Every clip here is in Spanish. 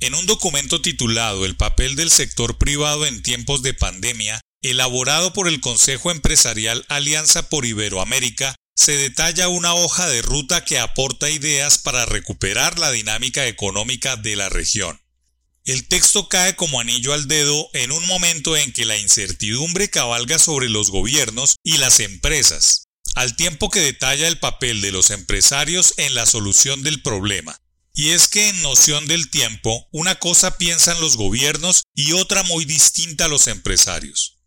En un documento titulado El papel del sector privado en tiempos de pandemia, elaborado por el Consejo Empresarial Alianza por Iberoamérica, se detalla una hoja de ruta que aporta ideas para recuperar la dinámica económica de la región. El texto cae como anillo al dedo en un momento en que la incertidumbre cabalga sobre los gobiernos y las empresas, al tiempo que detalla el papel de los empresarios en la solución del problema. Y es que en noción del tiempo, una cosa piensan los gobiernos y otra muy distinta a los empresarios.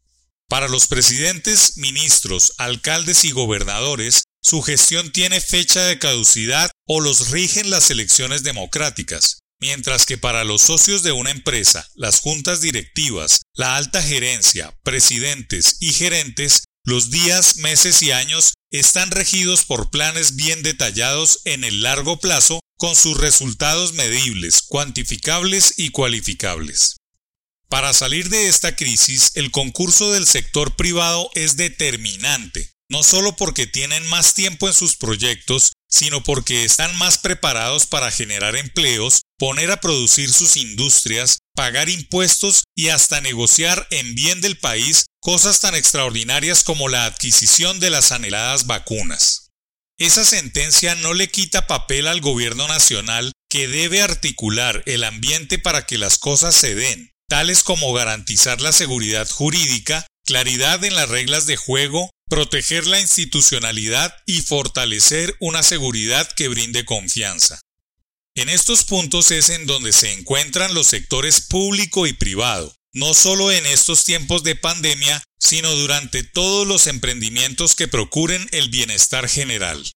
Para los presidentes, ministros, alcaldes y gobernadores, su gestión tiene fecha de caducidad o los rigen las elecciones democráticas, Mientras que para los socios de una empresa, las juntas directivas, la alta gerencia, presidentes y gerentes, los días, meses y años están regidos por planes bien detallados en el largo plazo con sus resultados medibles, cuantificables y cualificables. Para salir de esta crisis, el concurso del sector privado es determinante, no solo porque tienen más tiempo en sus proyectos, sino porque están más preparados para generar empleos, poner a producir sus industrias, pagar impuestos y hasta negociar en bien del país cosas tan extraordinarias como la adquisición de las anheladas vacunas. Esa sentencia no le quita papel al gobierno nacional que debe articular el ambiente para que las cosas se den, tales como garantizar la seguridad jurídica, claridad en las reglas de juego, proteger la institucionalidad y fortalecer una seguridad que brinde confianza. En estos puntos es en donde se encuentran los sectores público y privado, no solo en estos tiempos de pandemia, sino durante todos los emprendimientos que procuren el bienestar general.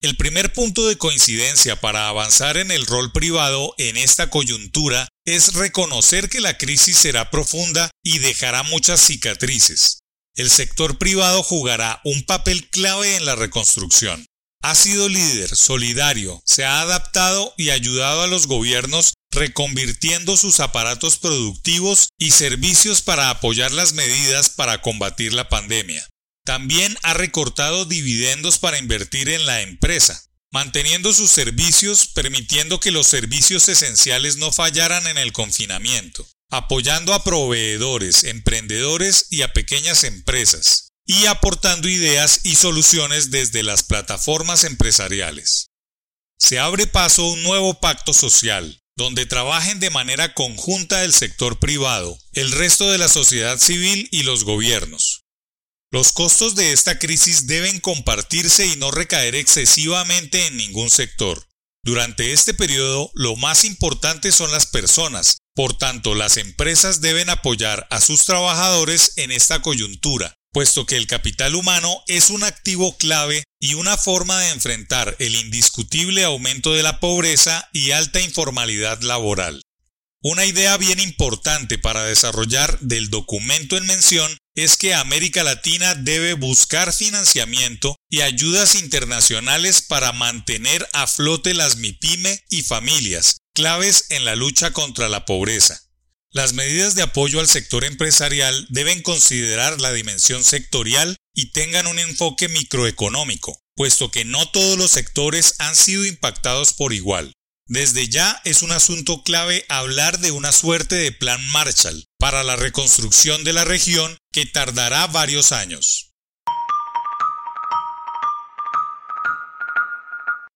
El primer punto de coincidencia para avanzar en el rol privado en esta coyuntura es reconocer que la crisis será profunda y dejará muchas cicatrices el sector privado jugará un papel clave en la reconstrucción. Ha sido líder, solidario, se ha adaptado y ayudado a los gobiernos reconvirtiendo sus aparatos productivos y servicios para apoyar las medidas para combatir la pandemia. También ha recortado dividendos para invertir en la empresa, manteniendo sus servicios, permitiendo que los servicios esenciales no fallaran en el confinamiento apoyando a proveedores, emprendedores y a pequeñas empresas, y aportando ideas y soluciones desde las plataformas empresariales. Se abre paso un nuevo pacto social, donde trabajen de manera conjunta el sector privado, el resto de la sociedad civil y los gobiernos. Los costos de esta crisis deben compartirse y no recaer excesivamente en ningún sector. Durante este periodo, lo más importante son las personas, por tanto, las empresas deben apoyar a sus trabajadores en esta coyuntura, puesto que el capital humano es un activo clave y una forma de enfrentar el indiscutible aumento de la pobreza y alta informalidad laboral. Una idea bien importante para desarrollar del documento en mención es que América Latina debe buscar financiamiento y ayudas internacionales para mantener a flote las MIPYME y familias, claves en la lucha contra la pobreza. Las medidas de apoyo al sector empresarial deben considerar la dimensión sectorial y tengan un enfoque microeconómico, puesto que no todos los sectores han sido impactados por igual. Desde ya es un asunto clave hablar de una suerte de plan Marshall para la reconstrucción de la región que tardará varios años.